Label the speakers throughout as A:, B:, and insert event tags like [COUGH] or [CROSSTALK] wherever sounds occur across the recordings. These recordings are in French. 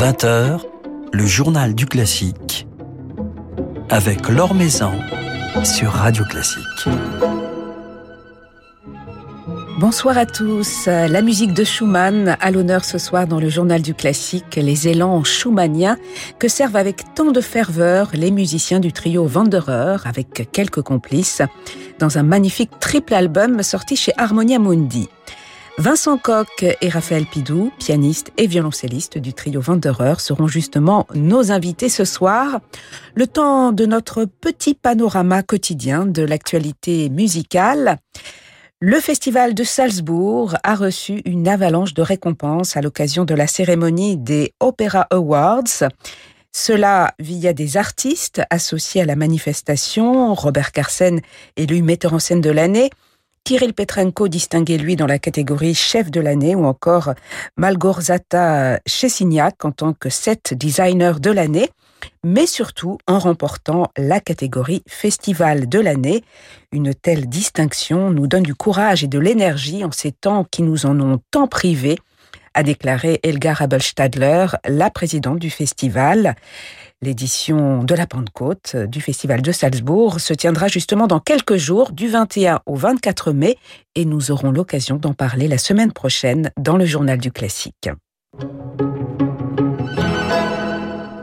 A: 20h, le journal du classique avec Laure Maison sur Radio Classique.
B: Bonsoir à tous. La musique de Schumann à l'honneur ce soir dans le journal du classique, les élans schumanniens que servent avec tant de ferveur les musiciens du trio Wanderer avec quelques complices dans un magnifique triple album sorti chez Harmonia Mundi. Vincent Koch et Raphaël Pidou, pianistes et violoncellistes du trio Wanderer, seront justement nos invités ce soir. Le temps de notre petit panorama quotidien de l'actualité musicale. Le festival de Salzbourg a reçu une avalanche de récompenses à l'occasion de la cérémonie des Opera Awards. Cela via des artistes associés à la manifestation, Robert Carsen élu metteur en scène de l'année, Kirill Petrenko distingué lui dans la catégorie chef de l'année ou encore Malgorzata Chesignac en tant que set designer de l'année mais surtout en remportant la catégorie Festival de l'année. Une telle distinction nous donne du courage et de l'énergie en ces temps qui nous en ont tant privés, a déclaré Elgar Abelstadler, la présidente du festival. L'édition de la Pentecôte du Festival de Salzbourg se tiendra justement dans quelques jours, du 21 au 24 mai, et nous aurons l'occasion d'en parler la semaine prochaine dans le Journal du Classique.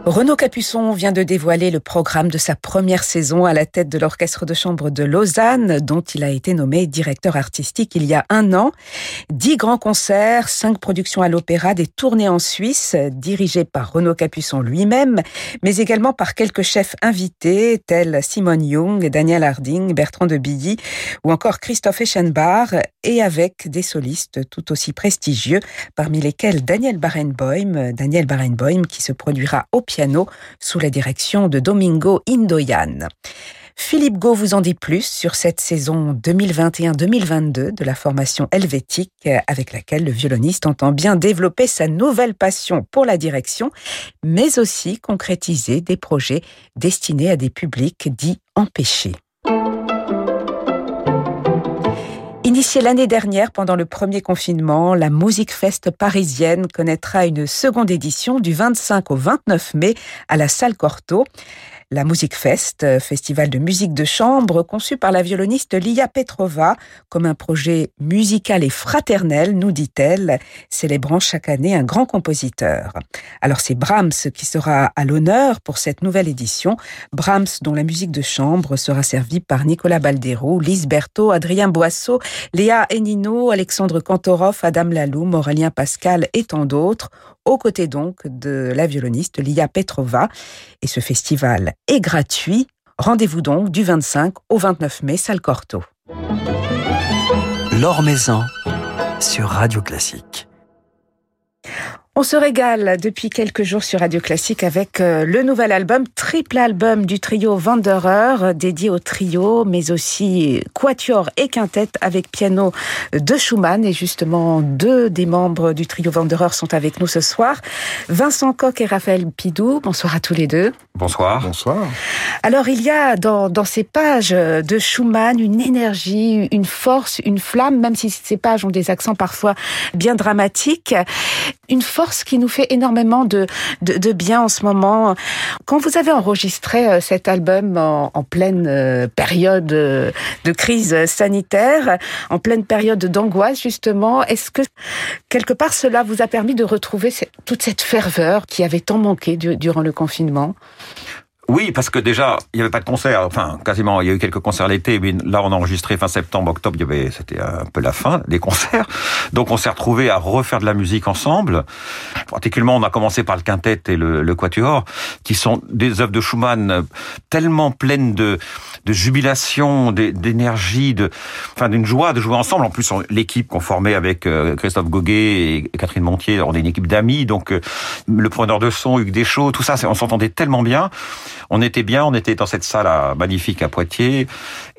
B: Renaud Capuçon vient de dévoiler le programme de sa première saison à la tête de l'Orchestre de chambre de Lausanne, dont il a été nommé directeur artistique il y a un an. Dix grands concerts, cinq productions à l'opéra, des tournées en Suisse, dirigées par Renaud Capuçon lui-même, mais également par quelques chefs invités, tels Simone Young, Daniel Harding, Bertrand de Billy, ou encore Christophe Eschenbach, et avec des solistes tout aussi prestigieux, parmi lesquels Daniel Barenboim, Daniel Barenboim qui se produira au pied sous la direction de Domingo Indoyan. Philippe Gau vous en dit plus sur cette saison 2021-2022 de la formation helvétique avec laquelle le violoniste entend bien développer sa nouvelle passion pour la direction, mais aussi concrétiser des projets destinés à des publics dits empêchés. Initiée l'année dernière pendant le premier confinement, la Musique Fest parisienne connaîtra une seconde édition du 25 au 29 mai à la salle Cortot la Music Fest, euh, festival de musique de chambre conçu par la violoniste Lia Petrova comme un projet musical et fraternel, nous dit-elle, célébrant chaque année un grand compositeur. Alors c'est Brahms qui sera à l'honneur pour cette nouvelle édition, Brahms dont la musique de chambre sera servie par Nicolas Baldero, Lise Berthaud, Adrien Boisseau, Léa Enino, Alexandre Kantorov, Adam Laloum, Aurélien Pascal et tant d'autres, aux côtés donc de la violoniste Lia Petrova. Et ce festival est gratuit. Rendez-vous donc du 25 au 29 mai, salle Corto.
A: L'Or Maison sur Radio Classique.
B: On se régale depuis quelques jours sur Radio Classique avec euh, le nouvel album, triple album du trio Wanderer, dédié au trio, mais aussi quatuor et quintette avec piano de Schumann. Et justement, deux des membres du trio Wanderer sont avec nous ce soir. Vincent Coq et Raphaël Pidou. Bonsoir à tous les deux.
C: Bonsoir.
D: Bonsoir.
B: Alors, il y a dans, dans ces pages de Schumann une énergie, une force, une flamme, même si ces pages ont des accents parfois bien dramatiques, une force qui nous fait énormément de, de, bien en ce moment. Quand vous avez enregistré euh, cet album en, pleine euh, période euh, de crise sanitaire, en pleine période d'angoisse justement, est-ce que quelque part cela vous a permis de retrouver toute cette ferveur qui avait tant manqué durant le confinement?
C: Oui, parce que déjà, il n'y avait pas de concert, enfin, quasiment, il y a eu quelques concerts l'été, mais là, on a enregistré fin septembre, octobre, c'était un peu la fin des concerts. Donc, on s'est retrouvé à refaire de la musique ensemble. Particulièrement, on a commencé par le quintet et le, quatuor, qui sont des œuvres de Schumann tellement pleines de, de jubilation, d'énergie, de, enfin, d'une joie de jouer ensemble. En plus, l'équipe qu'on formait avec euh, Christophe Goguet et Catherine Montier, on est une équipe d'amis, donc, euh, le preneur de son, Hugues Deschaux, tout ça, on s'entendait tellement bien. On était bien, on était dans cette salle magnifique à Poitiers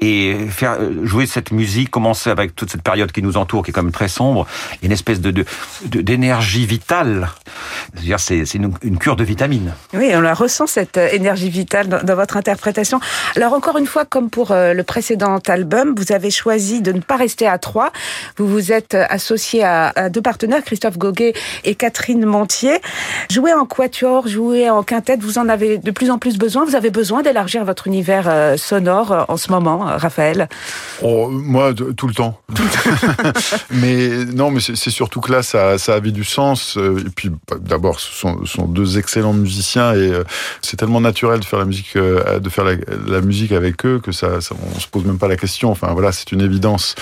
C: et faire jouer cette musique, commencer avec toute cette période qui nous entoure, qui est quand même très sombre, une espèce de d'énergie vitale. C'est une, cure de vitamines.
B: Oui, on la ressent cette énergie vitale dans, votre interprétation. Alors encore une fois, comme pour euh, le précédent album, vous avez choisi de ne pas rester à trois. Vous vous êtes associé à, deux partenaires, Christophe Goguet et Catherine Montier. Jouer en quatuor, jouer en quintette, vous en avez de plus en plus besoin. Vous avez besoin d'élargir votre univers euh, sonore euh, en ce moment, Raphaël?
D: Oh, Moi, tout le temps. [LAUGHS] mais non, mais c'est surtout que là, ça, ça avait du sens. Et puis, bah, d'abord, ce sont, deux excellents musiciens et c'est tellement naturel de faire la musique, de faire la, musique avec eux que ça, ça, on se pose même pas la question. Enfin, voilà, c'est une évidence.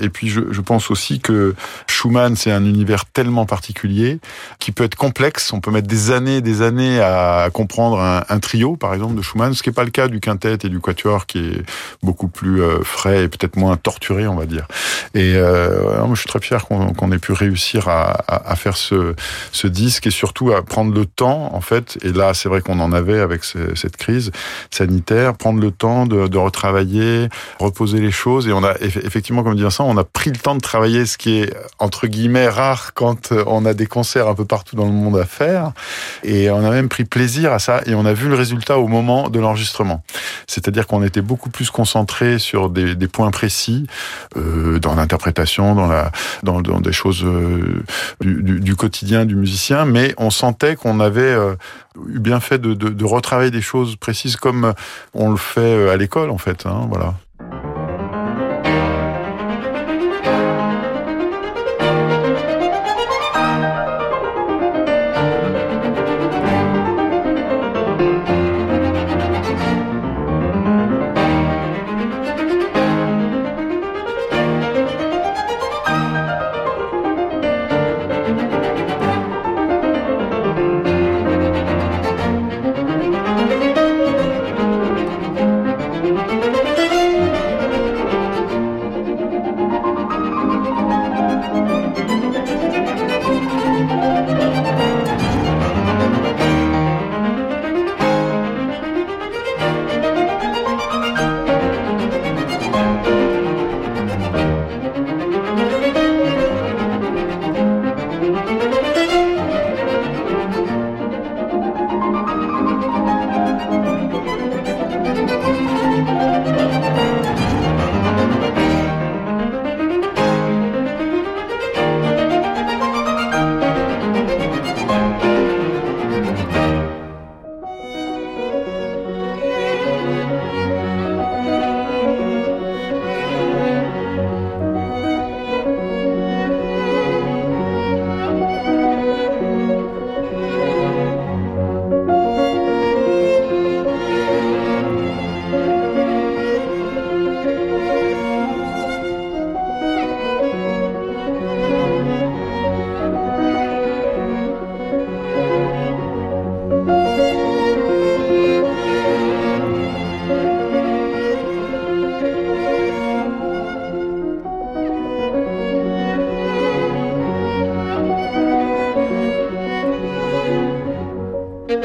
D: Et puis, je, pense aussi que Schumann, c'est un univers tellement particulier qui peut être complexe. On peut mettre des années, des années à comprendre un, trio, exemple, de Schumann, ce qui n'est pas le cas du quintet et du quatuor, qui est beaucoup plus euh, frais et peut-être moins torturé, on va dire. Et euh, je suis très fier qu'on ait pu réussir à, faire ce, disque et surtout à prendre le temps, en fait. Et là, c'est vrai qu'on en avait avec cette crise sanitaire, prendre le temps de, de, retravailler, reposer les choses. Et on a effectivement, comme dit Vincent, on a pris le temps de travailler ce qui est entre guillemets rare quand on a des concerts un peu partout dans le monde à faire. Et on a même pris plaisir à ça et on a vu le résultat au moment de l'enregistrement. C'est-à-dire qu'on était beaucoup plus concentré sur des, points précis euh, dans l'interprétation, dans la dans, des choses euh, du, quotidien du musicien, mais on sentait qu'on avait euh, eu bien fait de, retravailler des choses précises comme on le fait à l'école en fait. Hein, voilà.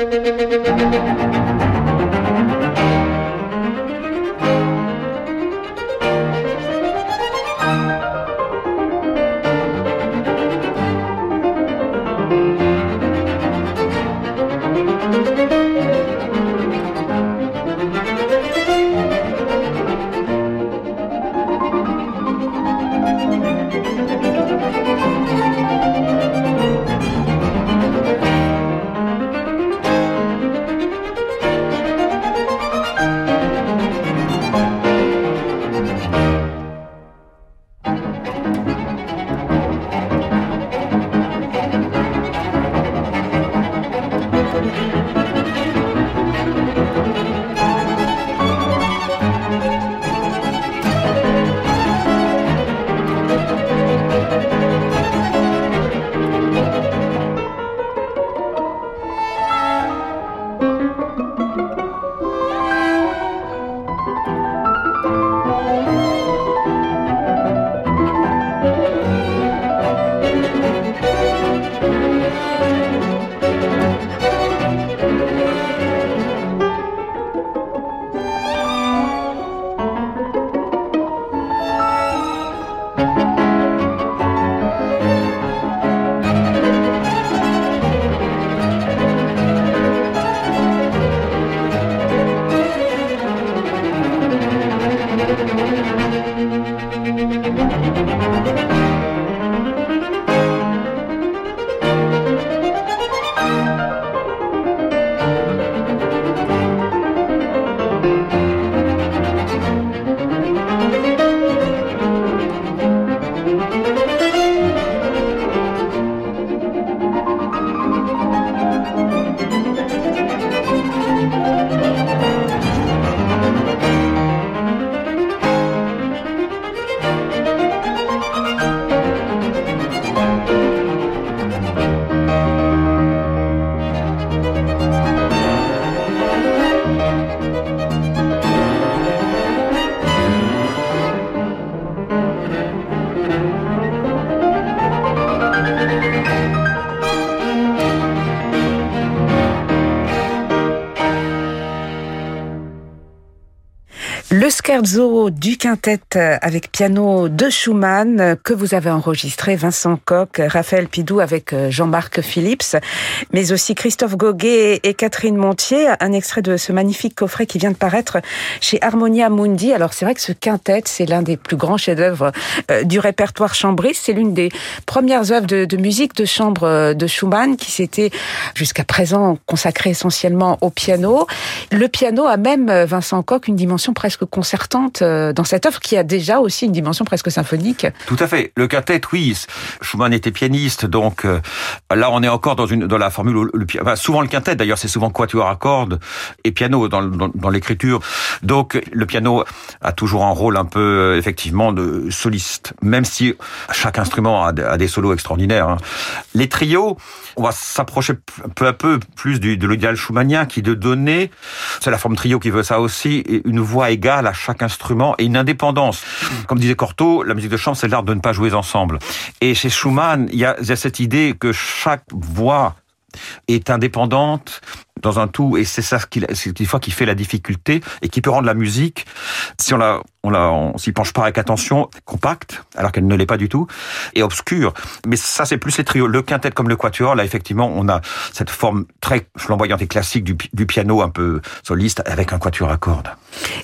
B: thank you would du quintet avec piano de Schumann que vous avez enregistré Vincent Coq, Raphaël Pidou avec Jean-Marc Phillips, mais aussi Christophe Goguet et Catherine Montier. Un extrait de ce magnifique coffret qui vient de paraître chez Harmonia Mundi. Alors c'est vrai que ce quintet, c'est l'un des plus grands chefs-d'œuvre euh, du répertoire chambriste. C'est l'une des premières œuvres de, de, musique de chambre euh, de Schumann qui s'était jusqu'à présent consacrée essentiellement au piano. Le piano a même, euh, Vincent Coq, une dimension presque concertante dans cette œuvre qui a déjà aussi une dimension presque symphonique.
C: Tout à fait. Le quintet, oui. Schumann était pianiste, donc là on est encore dans la formule. Souvent le quintet, d'ailleurs, c'est souvent quatuor à cordes et piano dans, l'écriture. Donc le piano a toujours un rôle un peu effectivement de soliste, même si chaque instrument a, des solos extraordinaires. Hein. Les trios, on va s'approcher peu à peu plus de l'idéal schumannien qui de donner, c'est la forme trio qui veut ça aussi, une voix égale à chaque instrument et une indépendance. Comme disait Cortot, la musique de chambre, c'est l'art de ne pas jouer ensemble. Et chez Schumann, il y a, cette idée que chaque voix est indépendante dans un tout, et c'est ça qui, fois qui fait la difficulté et qui peut rendre la musique, si on la, on on s'y penche pas avec attention, compacte, alors qu'elle ne l'est pas du tout, et obscure. Mais ça, c'est plus les trios. Le quintet comme le quatuor, là, effectivement, on a cette forme très flamboyante et classique du, piano un peu soliste avec un quatuor à cordes.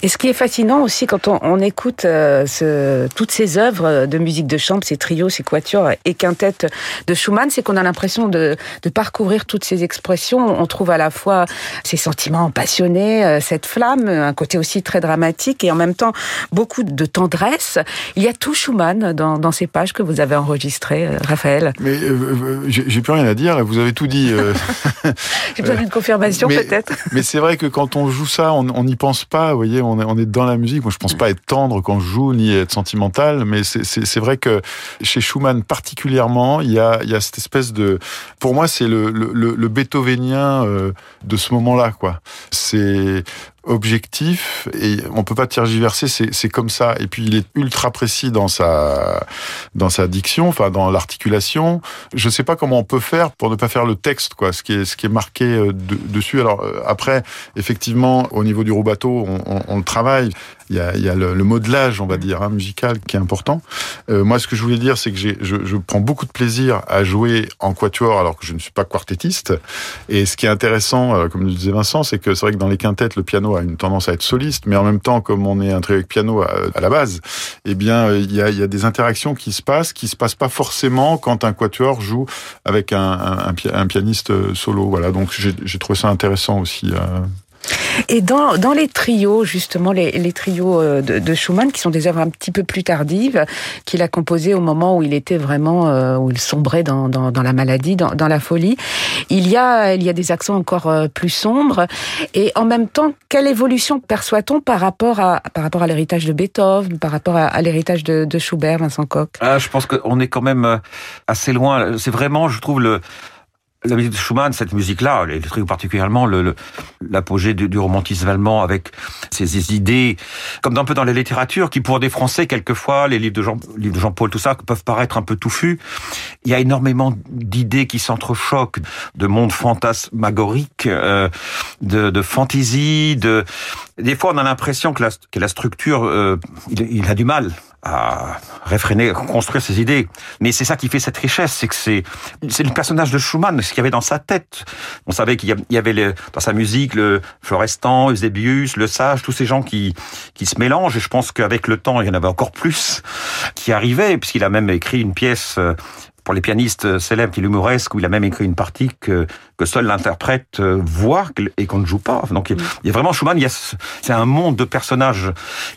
B: Et ce qui est fascinant aussi quand on, on écoute euh, ce, toutes ces œuvres de musique de chambre, ces trios, ces quatuors et quintettes de Schumann, c'est qu'on a l'impression de, de parcourir toutes ces expressions. On trouve à la fois ces sentiments passionnés, euh, cette flamme, un côté aussi très dramatique et en même temps beaucoup de tendresse. Il y a tout Schumann dans, dans ces pages que vous avez enregistrées, euh, Raphaël.
D: Mais euh, j'ai plus rien à dire, vous avez tout dit. [LAUGHS]
B: j'ai besoin d'une confirmation [LAUGHS] peut-être. [LAUGHS]
D: Mais c'est vrai que quand on joue ça, on n'y pense pas, vous voyez, on est, on est dans la musique. Moi, je pense pas être tendre quand je joue, ni être sentimental, mais c'est vrai que chez Schumann particulièrement, il y a, il y a cette espèce de... Pour moi, c'est le, le, le, beethovenien de ce moment-là, quoi. C'est objectif et on peut pas tergiverser, c'est comme ça. Et puis il est ultra précis dans sa dans sa diction, enfin dans l'articulation. Je sais pas comment on peut faire pour ne pas faire le texte, quoi, ce qui est ce qui est marqué euh, dessus. Alors euh, après, effectivement, au niveau du rubato, on, on, on le travaille. Il y a, y a le, le, modelage, on va dire, hein, musical, qui est important. Euh, moi, ce que je voulais dire, c'est que je, je prends beaucoup de plaisir à jouer en quatuor, alors que je ne suis pas quartettiste. Et ce qui est intéressant, euh, comme le disait Vincent, c'est que c'est vrai que dans les quintettes, le piano a une tendance à être soliste, mais en même temps, comme on est un trio avec piano à, à, la base, eh bien, il y, a, y a des interactions qui se passent, qui se passent pas forcément quand un quatuor joue avec un, un, un pianiste solo. Voilà, donc j'ai trouvé ça intéressant aussi. Euh,
B: et dans, dans les trios, justement, les, les trios euh, de, de, Schumann, qui sont des œuvres un petit peu plus tardives, qu'il a composées au moment où il était vraiment, euh, où il sombrait dans, dans, dans la maladie, dans, dans, la folie, il y, a, il y a des accents encore euh, plus sombres. Et en même temps, quelle évolution perçoit-on par rapport à, par rapport à l'héritage de Beethoven, par rapport à, à l'héritage de, de Schubert, Vincent Koch?
C: Ah, Je pense qu'on est quand même assez loin. C'est vraiment, je trouve, le la musique de Schumann, cette musique-là, les trios particulièrement, l'apogée le, du, romantisme allemand avec ses, idées, comme un peu dans la littérature, qui pour des Français, quelquefois, les livres de Jean, livres de Jean-Paul, tout ça, peuvent paraître un peu touffus. Il y a énormément d'idées qui s'entrechoquent, de monde fantasmagorique, euh, de, de fantaisie, de... Des fois, on a l'impression que la, que la structure, euh, il, il a du mal à réfréner, construire ses idées. Mais c'est ça qui fait cette richesse, c'est que c'est c'est le personnage de Schumann, ce qu'il y avait dans sa tête. On savait qu'il y avait dans sa musique le Florestan, Eusebius, le Sage, tous ces gens qui qui se mélangent. Et je pense qu'avec le temps, il y en avait encore plus qui arrivaient, puisqu'il a même écrit une pièce euh, pour les pianistes célèbres qui l'humoresque, où il a même écrit une partie que, que seul l'interprète euh, voit et qu'on ne joue pas. Donc il y a vraiment Schumann, c'est un monde de personnages.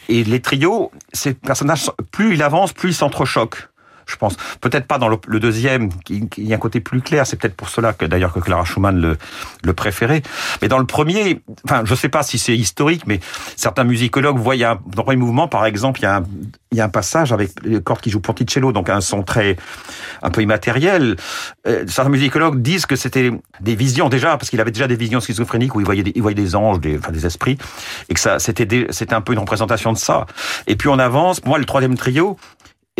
C: Et les trios, ces personnages, plus il avance, plus ils s'entrechoquent je pense. Peut-être pas dans le, deuxième, qui, y a un côté plus clair. C'est peut-être pour cela que d'ailleurs que Clara Schumann le, le préférait. Mais dans le premier, enfin, je sais pas si c'est historique, mais certains musicologues voient, il a, dans le mouvement, par exemple, il y a un, il y a un passage avec les cordes qui jouent Ponticello, donc un son très, un peu immatériel. Euh, certains musicologues disent que c'était des visions déjà, parce qu'il avait déjà des visions schizophréniques où il voyait des, il voyait des anges, des, enfin des esprits, et que ça, c'était, c'était un peu une représentation de ça. Et puis on avance. Moi, le troisième trio,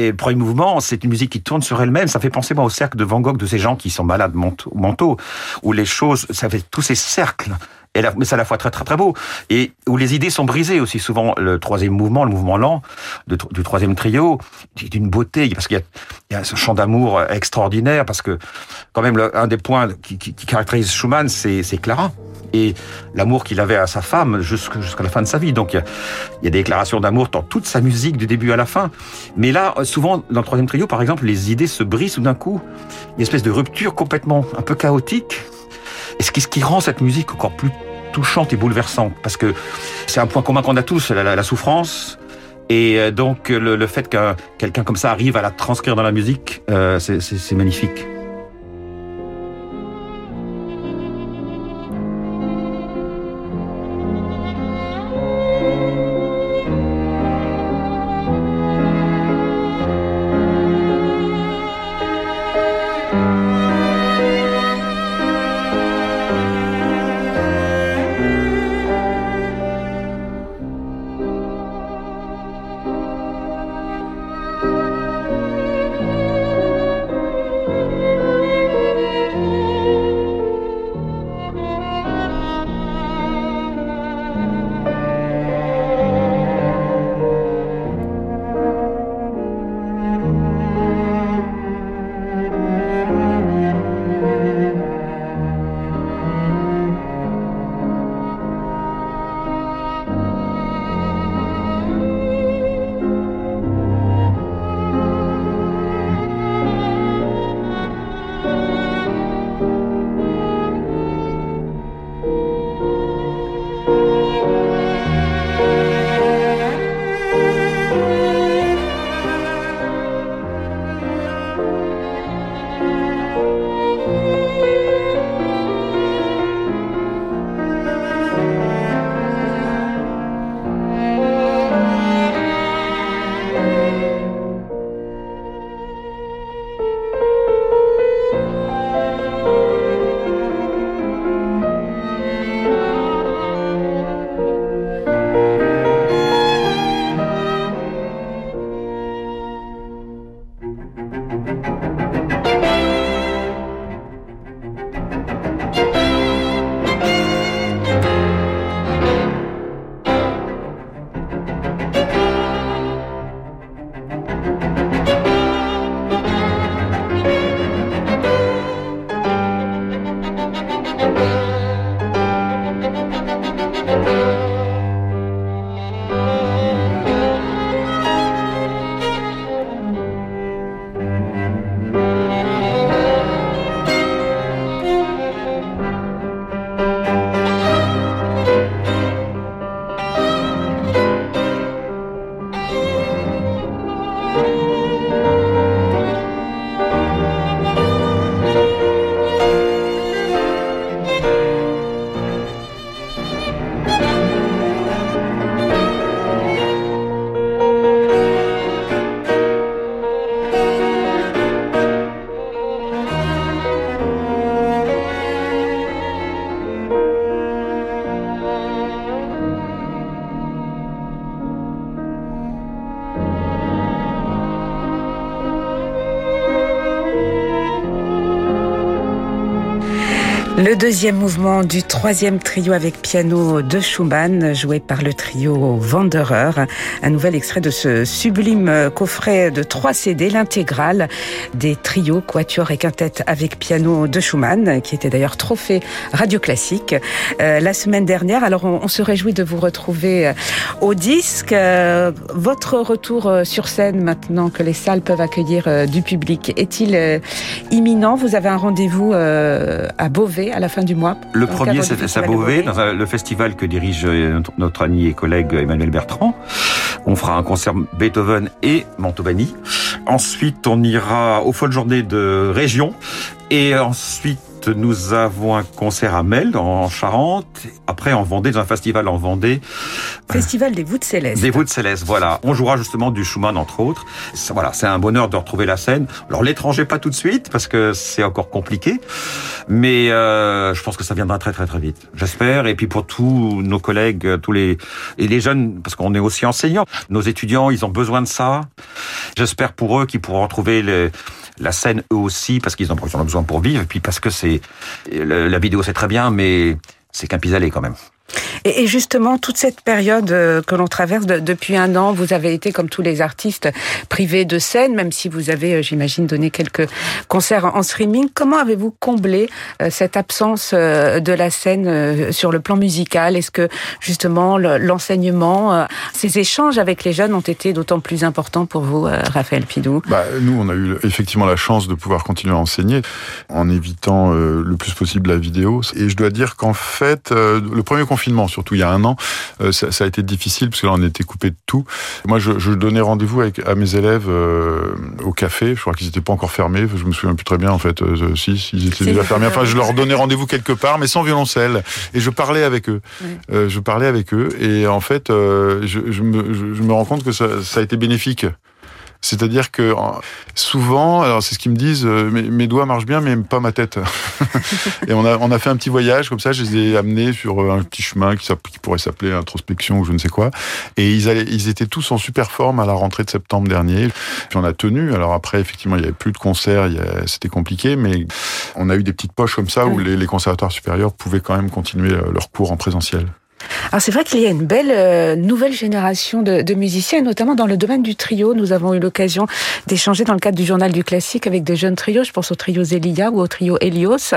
C: et premier mouvement, c'est une musique qui tourne sur elle-même. Ça fait penser moi au cercle de Van Gogh, de ces gens qui sont malades mentaux, où les choses, ça fait tous ces cercles Et mais c'est à la fois très très très beau et où les idées sont brisées aussi souvent. Le troisième mouvement, le mouvement lent du troisième trio, d'une beauté parce qu'il y, a ce chant d'amour extraordinaire parce que quand même un des points qui, caractérise Schumann, c'est Clara et l'amour qu'il avait à sa femme jusqu'à la fin de sa vie. Donc il y a, des déclarations d'amour dans toute sa musique du début à la fin. Mais là, souvent dans le troisième trio, par exemple, les idées se brisent tout d'un coup. Y une espèce de rupture complètement un peu chaotique. Et ce qui, ce qui rend cette musique encore plus touchante et bouleversante, parce que c'est un point commun qu'on a tous, la, souffrance, et euh, donc le, fait que quelqu'un comme ça arrive à la transcrire dans la musique, euh, c'est magnifique.
B: Le deuxième mouvement du troisième trio avec piano de Schumann, joué par le trio Wanderer. Un nouvel extrait de ce sublime coffret de trois CD, l'intégrale des trios, quatuor et quintette avec piano de Schumann, qui était d'ailleurs trophée radio classique euh, la semaine dernière. Alors on, se réjouit de vous retrouver euh, au disque. Euh, votre retour sur scène maintenant que les salles peuvent accueillir du public est-il imminent? Vous avez un rendez-vous à Beauvais à la fin du mois.
C: Le premier, c'est à Beauvais, dans le festival que dirige euh, notre, ami et collègue Emmanuel Bertrand. On fera un concert Beethoven et Mantovani. Ensuite, on ira aux folles journées de région. Et ensuite, nous avons un concert à Mel, en Charente. Après, en Vendée, dans un festival en Vendée.
B: Festival des Voûtes Célestes.
C: Des Voûtes Célestes, voilà. On jouera justement du Schumann, entre autres. Voilà, c'est un bonheur de retrouver la scène. Alors, l'étranger, pas tout de suite, parce que c'est encore compliqué. Mais euh, je pense que ça viendra très, très, très vite. J'espère. Et puis, pour tous nos collègues, tous les... Et les jeunes, parce qu'on est aussi enseignants. Nos étudiants, ils ont besoin de ça. J'espère pour eux qu'ils pourront retrouver les la scène eux aussi parce qu'ils en ont besoin pour vivre, et puis parce que c'est la vidéo c'est très bien, mais c'est qu'un pis-aller quand même.
B: Et, justement, toute cette période euh, que l'on traverse depuis un an, vous avez été, comme tous les artistes, privés de scène, même si vous avez, euh, j'imagine, donné quelques concerts en streaming. Comment avez-vous comblé euh, cette absence de la scène sur le plan musical? Est-ce que, justement, l'enseignement, ces échanges avec les jeunes ont été d'autant plus importants pour vous, Raphaël Pidou?
D: Bah, Nous, on a eu effectivement la chance de pouvoir continuer à enseigner en évitant le plus possible la vidéo. Et je dois dire qu'en fait, le premier confinement, surtout il y a un an, euh, ça, ça, a été difficile parce que là on était coupé de tout. Moi, je, je donnais rendez-vous à mes élèves euh, au café. Je crois qu'ils n'étaient pas encore fermés. Je me souviens plus très bien en fait. Euh, si, ils étaient déjà fermés. Enfin, je leur donnais rendez-vous quelque part, mais sans violoncelle. Et je parlais avec eux. Euh, je parlais avec eux. Et en fait, je, je, me, je, me rends compte que ça, ça a été bénéfique. C'est-à-dire que souvent, alors c'est ce qu'ils me disent, euh, mes, doigts marchent bien, mais pas ma tête. [LAUGHS] et on a, on a fait un petit voyage comme ça, je les ai amenés sur euh, un petit chemin qui, qui pourrait s'appeler introspection ou je ne sais quoi. Et ils, allaient, ils étaient tous en super forme à la rentrée de septembre dernier. Puis on a tenu. Alors après, effectivement, il y avait plus de concerts, c'était compliqué, mais on a eu des petites poches comme ça où les, les conservatoires supérieurs pouvaient quand même continuer euh, leur cours en présentiel.
B: Alors c'est vrai qu'il y a une belle euh, nouvelle génération de, de, musiciens, notamment dans le domaine du trio. Nous avons eu l'occasion d'échanger dans le cadre du journal du classique avec des jeunes trios, je pense au trio Zelia ou au trio Helios,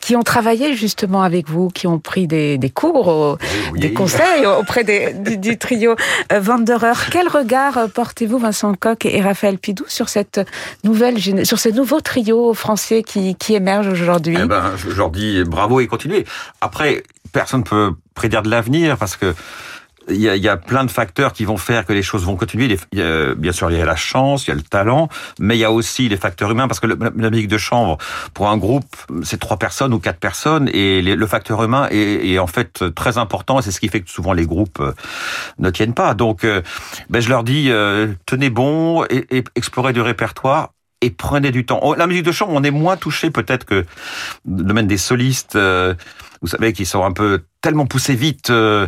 B: qui ont travaillé justement avec vous, qui ont pris des, des cours, des conseils auprès des, du, trio euh, Wanderer. Quel regard euh, portez-vous, Vincent Coq et Raphaël Pidou, sur cette nouvelle sur ces nouveaux trios français qui, qui émergent aujourd'hui?
C: Eh ben, Je leur dis bravo et continuez. Après, personne peut prédire de l'avenir parce que il y, a, plein de facteurs qui vont faire que les choses vont continuer. bien sûr, il y a la chance, il y a le talent, mais il y a aussi les facteurs humains, parce que la musique de chambre, pour un groupe, c'est trois personnes ou quatre personnes, et le facteur humain est, en fait très important, et c'est ce qui fait que souvent les groupes euh, ne tiennent pas. Donc, euh, ben, je leur dis, euh, tenez bon, explorez du répertoire, et prenez du temps. Oh, la musique de chambre, on est moins touché peut-être que le domaine des solistes vous savez, qu'ils sont un peu tellement poussés vite. Euh,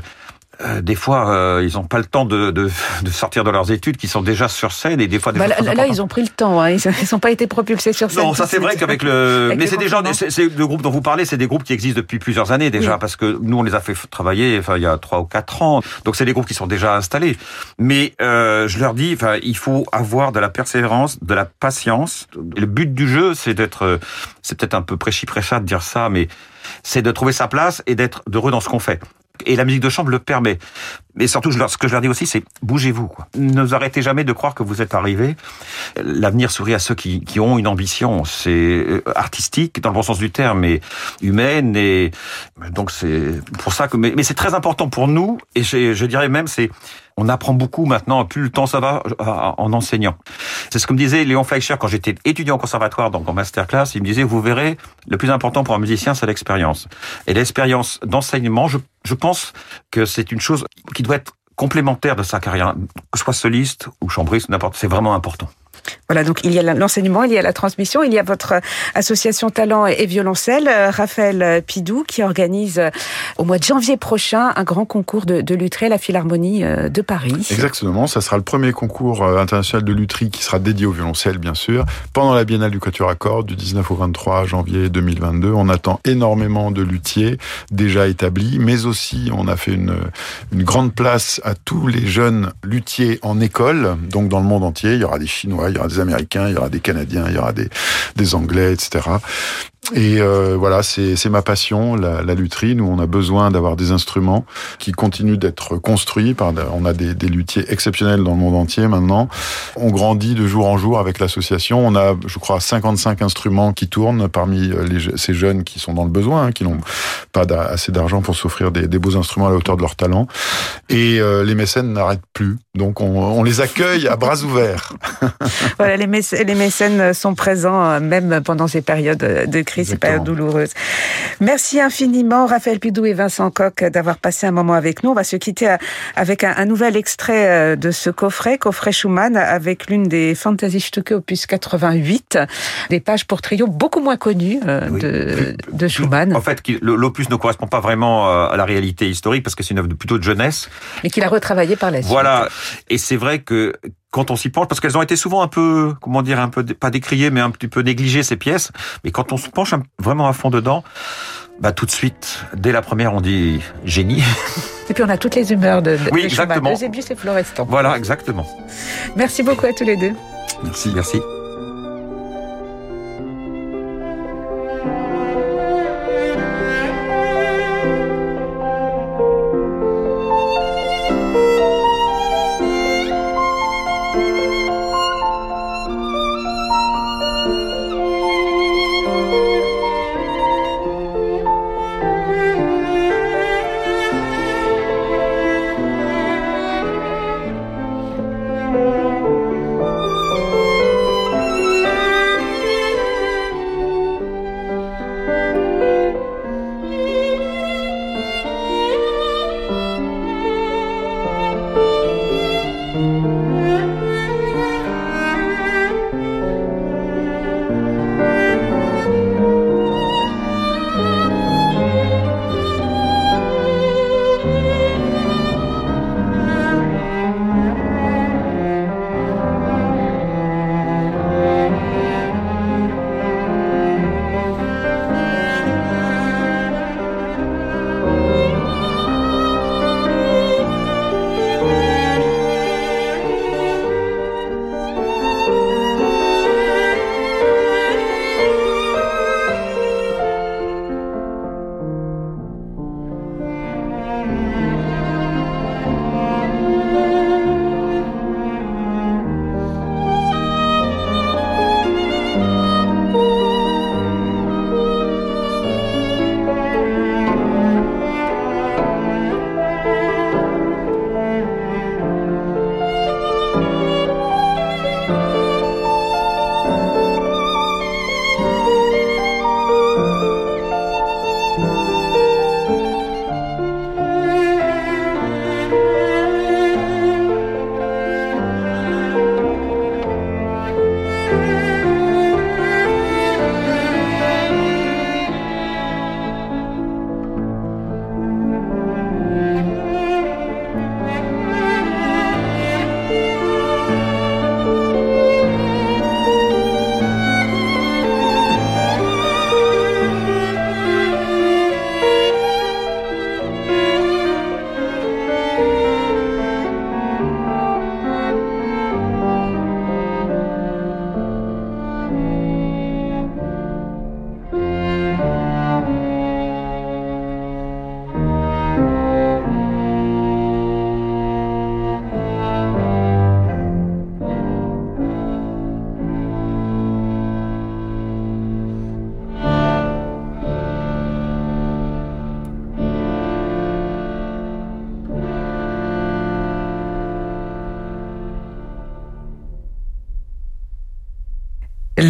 C: euh, des fois, euh, ils n'ont pas le temps de, de, de, sortir de leurs études, qui sont déjà sur scène, et des fois. Des
B: bah, là, là ils ont pris le temps. Hein. Ils n'ont pas été propulsés sur scène.
C: Non, ça c'est vrai qu'avec le. Mais c'est des gens, c'est le groupe dont vous parlez, c'est des groupes qui existent depuis plusieurs années déjà, parce que nous on les a fait travailler, enfin il y a trois ou quatre ans. Donc c'est des groupes qui sont déjà installés. Mais euh, je leur dis, enfin il faut avoir de la persévérance, de la patience. le but du jeu, c'est d'être, c'est peut-être un peu prêchi prêcha de dire ça, mais c'est de trouver sa place et d'être heureux dans ce qu'on fait. Et la musique de chambre le permet. Mais surtout, ce que je leur dis aussi, c'est bougez-vous. Quoi. Ne vous arrêtez jamais de croire que vous êtes arrivé. L'avenir sourit à ceux qui, qui ont une ambition. C'est euh, artistique, dans le bon sens du terme, mais humaine. Et donc, c'est pour ça que... Mais, c'est très important pour nous. Et je dirais même, c'est on apprend beaucoup maintenant, plus le temps ça va, en enseignant. C'est ce que me disait Léon Fleischer quand j'étais étudiant au conservatoire, donc en masterclass. Il me disait, vous verrez, le plus important pour un musicien, c'est l'expérience. Et l'expérience d'enseignement, je, pense que c'est une chose qui doit être complémentaire de sa carrière, que ce soit soliste ou chambriste, n'importe, c'est vraiment important.
B: Voilà, donc il y a l'enseignement, il y a la transmission, il y a votre association Talent et Violoncelle, euh, Raphaël Pidou, qui organise euh, au mois de janvier prochain un grand concours de, de à la Philharmonie euh, de Paris.
D: Exactement, ça sera le premier concours international de lutherie qui sera dédié au violoncelle, bien sûr, pendant la Biennale du Quatuor à cordes du 19 au 23 janvier 2022. On attend énormément de luthiers déjà établis, mais aussi on a fait une, une grande place à tous les jeunes luthiers en école, donc dans le monde entier. Il y aura des Chinois, il y aura des Américains, il y aura des Canadiens, il y aura des, Anglais, etc. Et euh, voilà, c'est ma passion, la, la lutherie. Nous, on a besoin d'avoir des instruments qui continuent d'être construits. Par, on a des, des, luthiers exceptionnels dans le monde entier maintenant. On grandit de jour en jour avec l'association. On a, je crois, 55 instruments qui tournent parmi euh, les, ces jeunes qui sont dans le besoin, hein, qui n'ont pas assez d'argent pour s'offrir des, des, beaux instruments à la hauteur de leur talent. Et euh, les mécènes n'arrêtent plus. Donc, on, on, les accueille à bras ouverts. [LAUGHS]
B: voilà, les, mécènes, les mécènes sont présents euh, même pendant ces périodes de c'est pas douloureuse. Merci infiniment, Raphaël Pidou et Vincent Coq, d'avoir passé un moment avec nous. On va se quitter avec un, nouvel extrait euh, de ce coffret, coffret Schumann, avec l'une des Stücke opus 88, des pages pour trio beaucoup moins connues euh, de, de, Schumann.
C: En fait, l'opus ne correspond pas vraiment euh, à la réalité historique parce que c'est une œuvre plutôt de jeunesse.
B: Mais qu'il a retravaillé par la suite.
C: Voilà. Et c'est vrai que quand on s'y penche, parce qu'elles ont été souvent un peu, comment dire, un peu pas décriées, mais un petit peu négligées ces pièces. Mais quand on se penche vraiment à fond dedans, bah, tout de suite, dès la première, on dit génie. [LAUGHS]
B: Et puis on a toutes les humeurs de, de
C: Oui, exactement.
B: Eusebius et Florestan.
C: Voilà, exactement.
B: Merci beaucoup à tous les deux.
C: Merci, merci.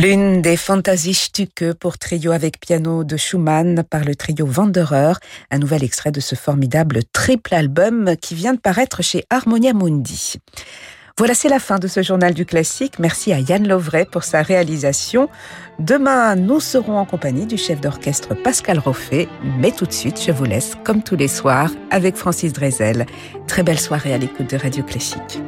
B: L'une des Stücke pour trio avec piano de Schumann par le trio Wanderer, un nouvel extrait de ce formidable triple album qui vient de paraître chez Harmonia Mundi. Voilà, c'est la fin de ce journal du classique. Merci à Yann Lovray pour sa réalisation. Demain, nous serons en compagnie du chef d'orchestre Pascal Roffet. Mais tout de suite, je vous laisse, comme tous les soirs, avec Francis Drezel. Très belle soirée à l'écoute de Radio Classique.